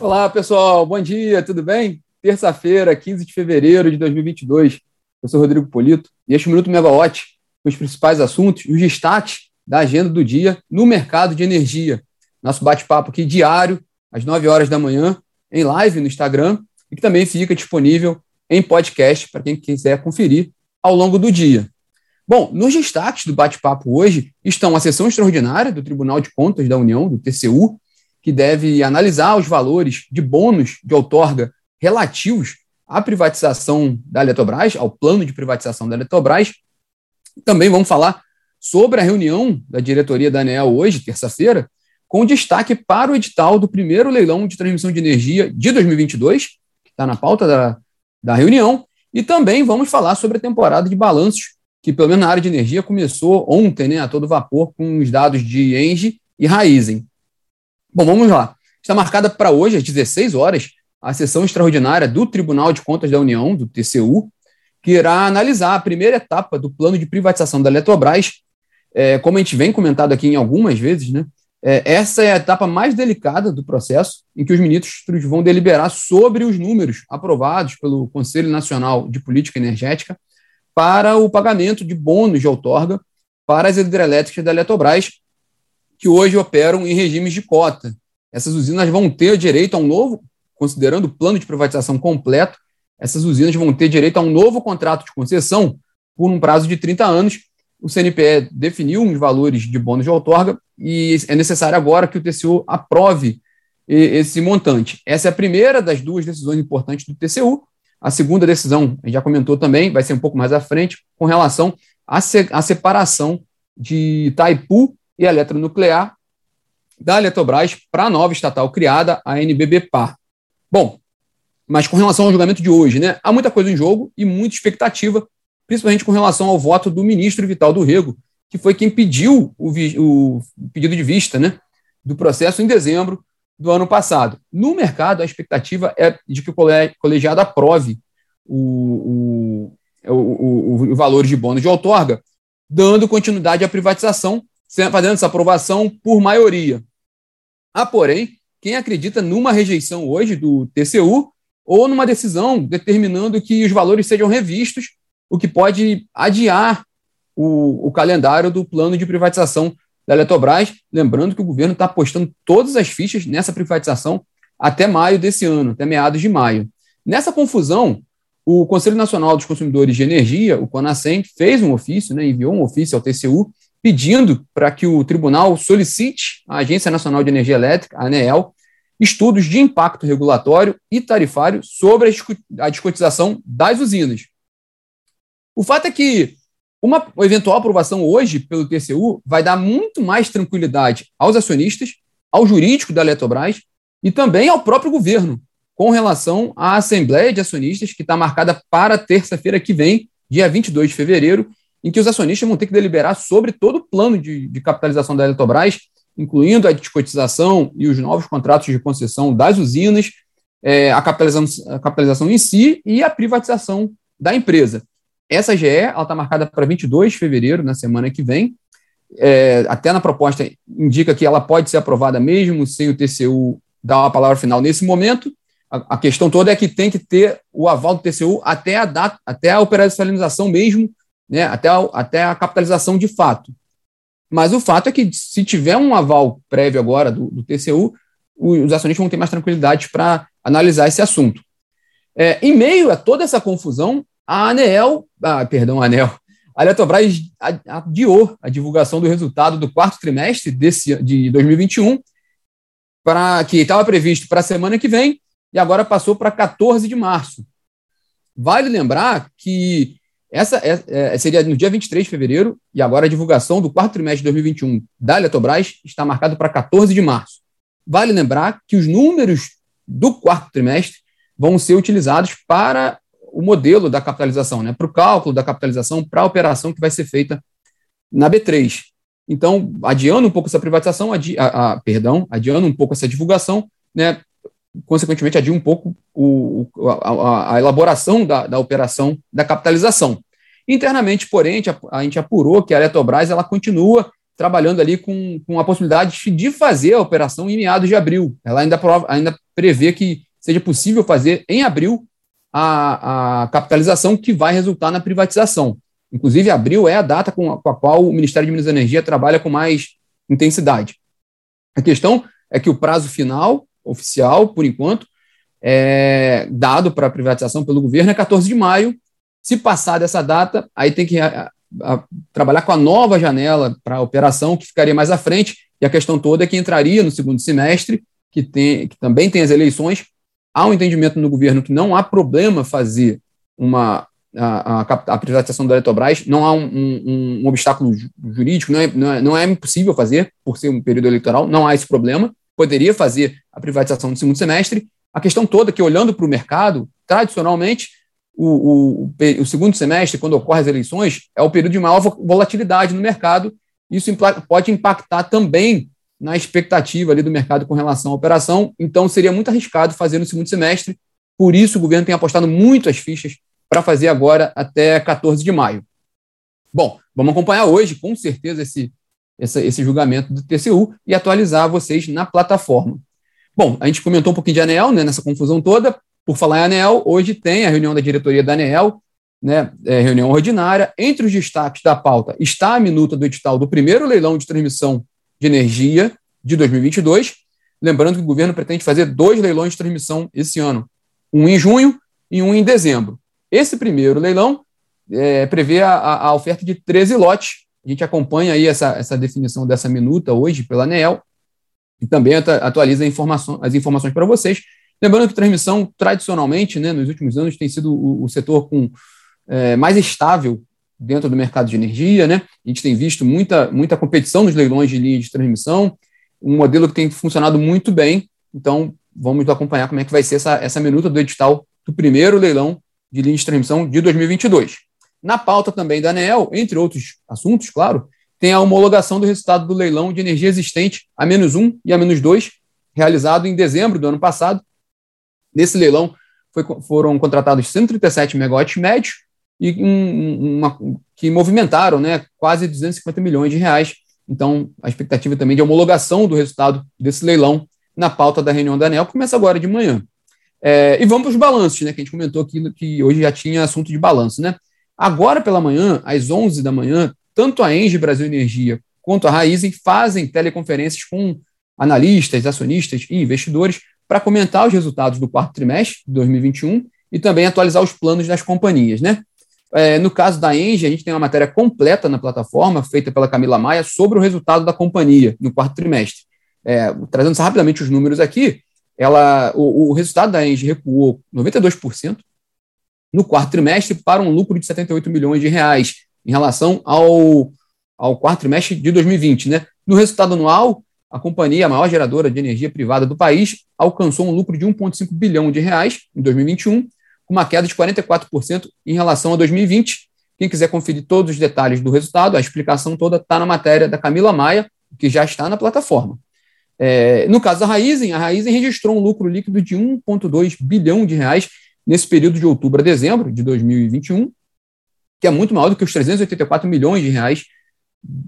Olá, pessoal. Bom dia, tudo bem? Terça-feira, 15 de fevereiro de 2022. Eu sou Rodrigo Polito e este Minuto Megawatt os principais assuntos e os destaques da agenda do dia no mercado de energia. Nosso bate-papo aqui diário, às 9 horas da manhã, em live no Instagram e que também fica disponível em podcast para quem quiser conferir ao longo do dia. Bom, nos destaques do bate-papo hoje estão a sessão extraordinária do Tribunal de Contas da União, do TCU, que deve analisar os valores de bônus de outorga relativos à privatização da Eletrobras, ao plano de privatização da Eletrobras. Também vamos falar sobre a reunião da diretoria da ANEL hoje, terça-feira, com destaque para o edital do primeiro leilão de transmissão de energia de 2022, que está na pauta da, da reunião, e também vamos falar sobre a temporada de balanços, que pelo menos na área de energia começou ontem, né, a todo vapor, com os dados de Engie e Raizen. Bom, vamos lá. Está marcada para hoje, às 16 horas, a sessão extraordinária do Tribunal de Contas da União, do TCU, que irá analisar a primeira etapa do plano de privatização da Eletrobras. É, como a gente vem comentado aqui em algumas vezes, né, é, essa é a etapa mais delicada do processo, em que os ministros vão deliberar sobre os números aprovados pelo Conselho Nacional de Política Energética para o pagamento de bônus de outorga para as hidrelétricas da Eletrobras, que hoje operam em regimes de cota. Essas usinas vão ter direito a um novo, considerando o plano de privatização completo, essas usinas vão ter direito a um novo contrato de concessão por um prazo de 30 anos. O CNPE definiu uns valores de bônus de outorga e é necessário agora que o TCU aprove esse montante. Essa é a primeira das duas decisões importantes do TCU. A segunda decisão, a gente já comentou também, vai ser um pouco mais à frente, com relação à, separação de Itaipu e eletronuclear da Eletrobras para a nova estatal criada, a NBBPAR. Bom, mas com relação ao julgamento de hoje, né, há muita coisa em jogo e muita expectativa, principalmente com relação ao voto do ministro Vital do Rego, que foi quem pediu o, o pedido de vista né, do processo em dezembro do ano passado. No mercado, a expectativa é de que o colegiado aprove o, o, o, o valor de bônus de outorga, dando continuidade à privatização fazendo essa aprovação por maioria. Há, porém, quem acredita numa rejeição hoje do TCU ou numa decisão determinando que os valores sejam revistos, o que pode adiar o, o calendário do plano de privatização da Eletrobras. Lembrando que o governo está apostando todas as fichas nessa privatização até maio desse ano, até meados de maio. Nessa confusão, o Conselho Nacional dos Consumidores de Energia, o CONASEM, fez um ofício, né, enviou um ofício ao TCU, pedindo para que o tribunal solicite à Agência Nacional de Energia Elétrica, a ANEEL, estudos de impacto regulatório e tarifário sobre a discotização das usinas. O fato é que uma eventual aprovação hoje pelo TCU vai dar muito mais tranquilidade aos acionistas, ao jurídico da Eletrobras e também ao próprio governo, com relação à Assembleia de Acionistas, que está marcada para terça-feira que vem, dia 22 de fevereiro, em que os acionistas vão ter que deliberar sobre todo o plano de, de capitalização da Eletrobras, incluindo a descotização e os novos contratos de concessão das usinas, é, a, capitalização, a capitalização em si e a privatização da empresa. Essa GE está marcada para 22 de fevereiro, na semana que vem. É, até na proposta indica que ela pode ser aprovada mesmo sem o TCU dar uma palavra final nesse momento. A, a questão toda é que tem que ter o aval do TCU até a data, até a operacionalização mesmo né, até, a, até a capitalização de fato. Mas o fato é que, se tiver um aval prévio agora do, do TCU, os acionistas vão ter mais tranquilidade para analisar esse assunto. É, em meio a toda essa confusão, a ANEEL, ah, perdão, a ANEL, a Eletrobras adiou a divulgação do resultado do quarto trimestre desse, de 2021, para que estava previsto para a semana que vem, e agora passou para 14 de março. Vale lembrar que essa é, é, seria no dia 23 de fevereiro, e agora a divulgação do quarto trimestre de 2021 da Eletrobras está marcado para 14 de março. Vale lembrar que os números do quarto trimestre vão ser utilizados para o modelo da capitalização, né, para o cálculo da capitalização, para a operação que vai ser feita na B3. Então, adiando um pouco essa privatização, adi, a, a, perdão, adiando um pouco essa divulgação, né, consequentemente, adia um pouco o, a, a, elaboração da, da operação da capitalização. Internamente, porém, a, gente apurou que a Eletrobras ela continua trabalhando ali com, com a possibilidade de fazer a operação em meados de abril. Ela ainda, ainda prevê que seja possível fazer em abril a, a capitalização que vai resultar na privatização. Inclusive, abril é a data com a, com a qual o Ministério de Minas e Energia trabalha com mais intensidade. A questão é que o prazo final, oficial, por enquanto, é, dado para privatização pelo governo é 14 de maio. Se passar dessa data, aí tem que a, a, trabalhar com a nova janela para a operação, que ficaria mais à frente, e a questão toda é que entraria no segundo semestre, que, tem, que também tem as eleições. Há um entendimento no governo que não há problema fazer uma, a, a, a privatização da Eletrobras, não há um, um, um obstáculo jurídico, não é, não, é, não é impossível fazer, por ser um período eleitoral, não há esse problema. Poderia fazer a privatização no segundo semestre, a questão toda é que, olhando para o mercado, tradicionalmente, o, o, o, segundo semestre, quando ocorrem as eleições, é o período de maior volatilidade no mercado. Isso pode impactar também na expectativa ali do mercado com relação à operação. Então, seria muito arriscado fazer no segundo semestre. Por isso, o governo tem apostado muito as fichas para fazer agora até 14 de maio. Bom, vamos acompanhar hoje, com certeza, esse, esse, esse julgamento do TCU e atualizar vocês na plataforma. Bom, a gente comentou um pouquinho de ANEL, né, nessa confusão toda. Por falar em ANEL, hoje tem a reunião da diretoria da ANEL, né, é, reunião ordinária. Entre os destaques da pauta está a minuta do edital do primeiro leilão de transmissão de energia de 2022. Lembrando que o governo pretende fazer dois leilões de transmissão esse ano, um em junho e um em dezembro. Esse primeiro leilão é, prevê a, a, oferta de 13 lotes. A gente acompanha aí essa, essa definição dessa minuta hoje pela ANEEL e também atualiza informação, as informações para vocês. Lembrando que transmissão, tradicionalmente, né, nos últimos anos, tem sido o, o setor com é, mais estável dentro do mercado de energia. Né? A gente tem visto muita, muita competição nos leilões de linha de transmissão, um modelo que tem funcionado muito bem. Então, vamos acompanhar como é que vai ser essa, essa minuta do edital do primeiro leilão de linha de transmissão de 2022. Na pauta também da ANEEL, entre outros assuntos, claro, tem a homologação do resultado do leilão de energia existente a menos 1 e a menos 2, realizado em dezembro do ano passado. Nesse leilão foi, foram contratados 137 megawatts médios e um, uma, que movimentaram né, quase 250 milhões de reais. Então, a expectativa também de homologação do resultado desse leilão na pauta da reunião da ANEL começa agora de manhã. É, e vamos para os balanços, né, que a gente comentou aqui que hoje já tinha assunto de balanço. Né? Agora pela manhã, às 11 da manhã, tanto a Engie Brasil Energia quanto a Raizen fazem teleconferências com analistas, acionistas e investidores para comentar os resultados do quarto trimestre de 2021 e também atualizar os planos das companhias. Né? É, no caso da Engie, a gente tem uma matéria completa na plataforma, feita pela Camila Maia, sobre o resultado da companhia no quarto trimestre. É, trazendo rapidamente os números aqui, ela, o, o resultado da Engie recuou 92% no quarto trimestre para um lucro de 78 milhões de reais, em relação ao, ao quarto trimestre de 2020. Né? No resultado anual, a companhia, a maior geradora de energia privada do país, alcançou um lucro de 1,5 bilhão de reais em 2021, com uma queda de 44% em relação a 2020. Quem quiser conferir todos os detalhes do resultado, a explicação toda está na matéria da Camila Maia, que já está na plataforma. É, no caso da Raizen, a Raizen registrou um lucro líquido de 1,2 bilhão de reais nesse período de outubro a dezembro de 2021, que é muito maior do que os 384 milhões de reais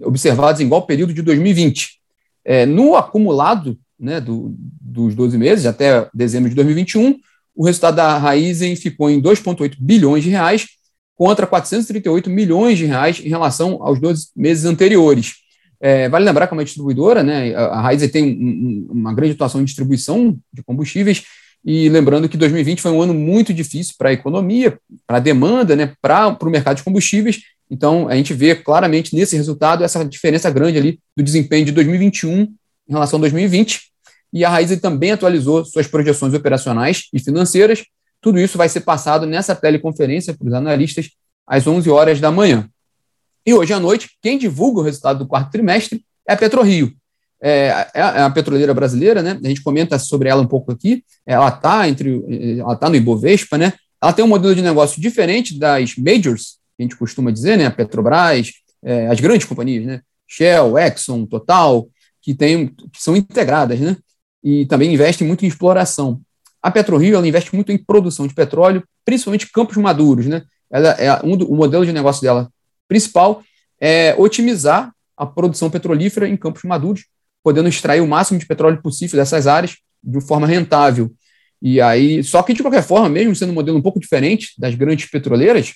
observados em igual período de 2020. É, no acumulado né, do, dos 12 meses, até dezembro de 2021, o resultado da Raizen ficou em 2,8 bilhões de reais, contra 438 milhões de reais em relação aos 12 meses anteriores. É, vale lembrar que é uma distribuidora, né, a Raizen tem um, uma grande atuação em distribuição de combustíveis, e lembrando que 2020 foi um ano muito difícil para a economia, para a demanda, né, para o mercado de combustíveis. Então, a gente vê claramente nesse resultado essa diferença grande ali do desempenho de 2021 em relação a 2020. E a Raiz também atualizou suas projeções operacionais e financeiras. Tudo isso vai ser passado nessa teleconferência para os analistas às 11 horas da manhã. E hoje à noite, quem divulga o resultado do quarto trimestre é a PetroRio. É, é, a petroleira brasileira, né? A gente comenta sobre ela um pouco aqui. Ela está entre, ela está no Ibovespa, né? Ela tem um modelo de negócio diferente das majors, que a gente costuma dizer, né? A Petrobras, é, as grandes companhias, né? Shell, Exxon, Total, que tem, que são integradas, né? E também investem muito em exploração. A PetroRio ela investe muito em produção de petróleo, principalmente campos maduros, né? Ela é um do, o modelo de negócio dela principal é otimizar a produção petrolífera em campos maduros, podendo extrair o máximo de petróleo possível dessas áreas de forma rentável. E aí, só que de qualquer forma, mesmo sendo um modelo um pouco diferente das grandes petroleiras,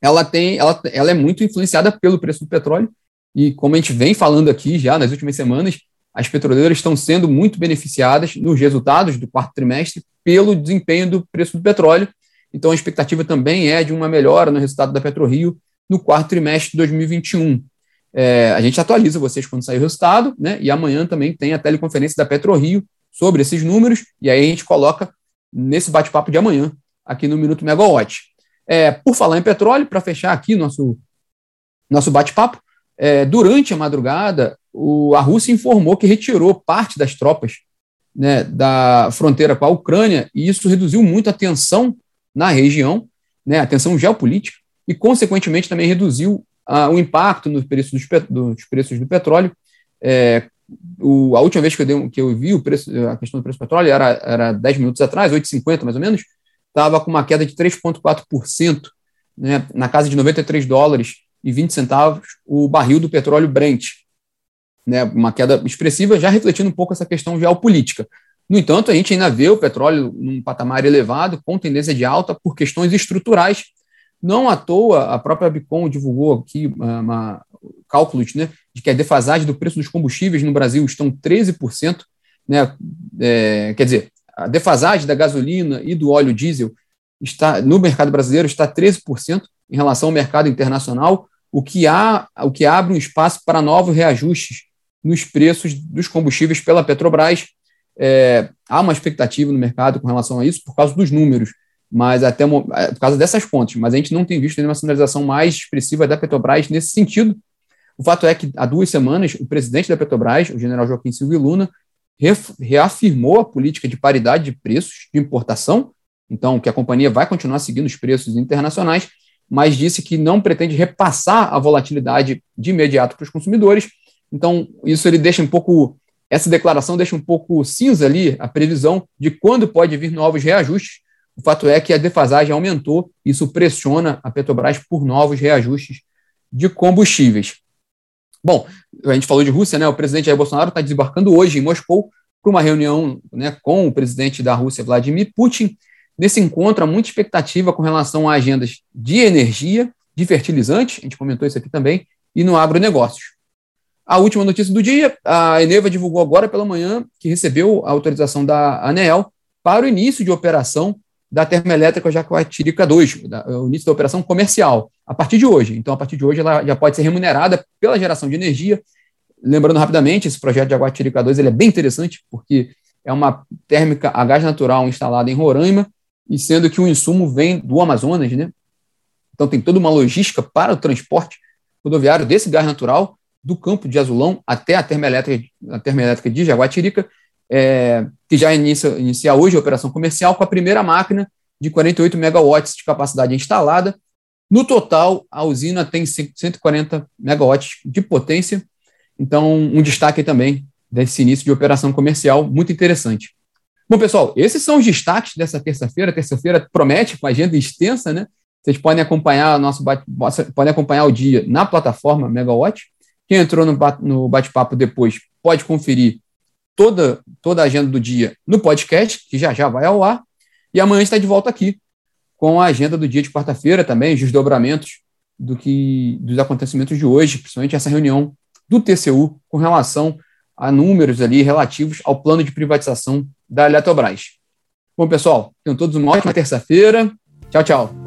ela tem, ela, ela é muito influenciada pelo preço do petróleo. E como a gente vem falando aqui já nas últimas semanas, as petroleiras estão sendo muito beneficiadas nos resultados do quarto trimestre pelo desempenho do preço do petróleo. Então, a expectativa também é de uma melhora no resultado da PetroRio no quarto trimestre de 2021. É, a gente atualiza vocês quando sair o resultado, né? E amanhã também tem a teleconferência da PetroRio sobre esses números, e aí a gente coloca nesse bate-papo de amanhã, aqui no Minuto Megawatt. É, por falar em petróleo, para fechar aqui nosso, nosso bate-papo, é, durante a madrugada, o, a Rússia informou que retirou parte das tropas né, da fronteira com a Ucrânia, e isso reduziu muito a tensão na região, né, a tensão geopolítica, e, consequentemente, também reduziu ah, o impacto nos preços dos, dos preços do petróleo, é, o, a última vez que eu, dei, que eu vi o preço, a questão do preço do petróleo era, era 10 minutos atrás, 8,50 mais ou menos, estava com uma queda de 3,4%, né, na casa de 93 dólares e 20 centavos o barril do petróleo Brent. Né, uma queda expressiva, já refletindo um pouco essa questão geopolítica. No entanto, a gente ainda vê o petróleo num patamar elevado, com tendência de alta, por questões estruturais. Não à toa, a própria Bicom divulgou aqui uma, uma cálculos né, de que a defasagem do preço dos combustíveis no Brasil estão 13%, né, é, quer dizer, a defasagem da gasolina e do óleo diesel está no mercado brasileiro está 13% em relação ao mercado internacional, o que, há, o que abre um espaço para novos reajustes nos preços dos combustíveis pela Petrobras. É, há uma expectativa no mercado com relação a isso por causa dos números, mas até é, por causa dessas fontes, mas a gente não tem visto nenhuma sinalização mais expressiva da Petrobras nesse sentido, o fato é que há duas semanas o presidente da Petrobras, o general Joaquim Silvio Luna, reafirmou a política de paridade de preços de importação, então que a companhia vai continuar seguindo os preços internacionais, mas disse que não pretende repassar a volatilidade de imediato para os consumidores. Então, isso ele deixa um pouco, essa declaração deixa um pouco cinza ali a previsão de quando pode vir novos reajustes. O fato é que a defasagem aumentou, isso pressiona a Petrobras por novos reajustes de combustíveis. Bom, a gente falou de Rússia, né? O presidente Jair Bolsonaro está desembarcando hoje em Moscou para uma reunião né, com o presidente da Rússia, Vladimir Putin. Nesse encontro, há muita expectativa com relação a agendas de energia, de fertilizantes, a gente comentou isso aqui também, e no agronegócios. A última notícia do dia, a Eneva divulgou agora pela manhã que recebeu a autorização da ANEEL para o início de operação da termoelétrica Jacuatirica 2, o início da operação comercial, a partir de hoje. Então, a partir de hoje, ela já pode ser remunerada pela geração de energia. Lembrando rapidamente, esse projeto de Jaguatirica 2 ele é bem interessante, porque é uma térmica a gás natural instalada em Roraima, e sendo que o insumo vem do Amazonas, né? Então, tem toda uma logística para o transporte rodoviário desse gás natural do campo de Azulão até a termoelétrica, a termoelétrica de Jaguatirica, é, que já inicia, inicia hoje a operação comercial com a primeira máquina de 48 megawatts de capacidade instalada. No total, a usina tem 140 megawatts de potência. Então, um destaque também desse início de operação comercial muito interessante. Bom, pessoal, esses são os destaques dessa terça-feira. Terça-feira promete com agenda extensa, né? Vocês podem acompanhar nosso podem acompanhar o dia na plataforma Megawatt. Quem entrou no bate-papo depois pode conferir toda, toda a agenda do dia no podcast, que já já vai ao ar. E amanhã está de volta aqui com a agenda do dia de quarta-feira também, os desdobramentos do que, dos acontecimentos de hoje, principalmente essa reunião do TCU com relação a números ali relativos ao plano de privatização da Eletrobras. Bom, pessoal, tenham todos uma ótima terça-feira. Tchau, tchau.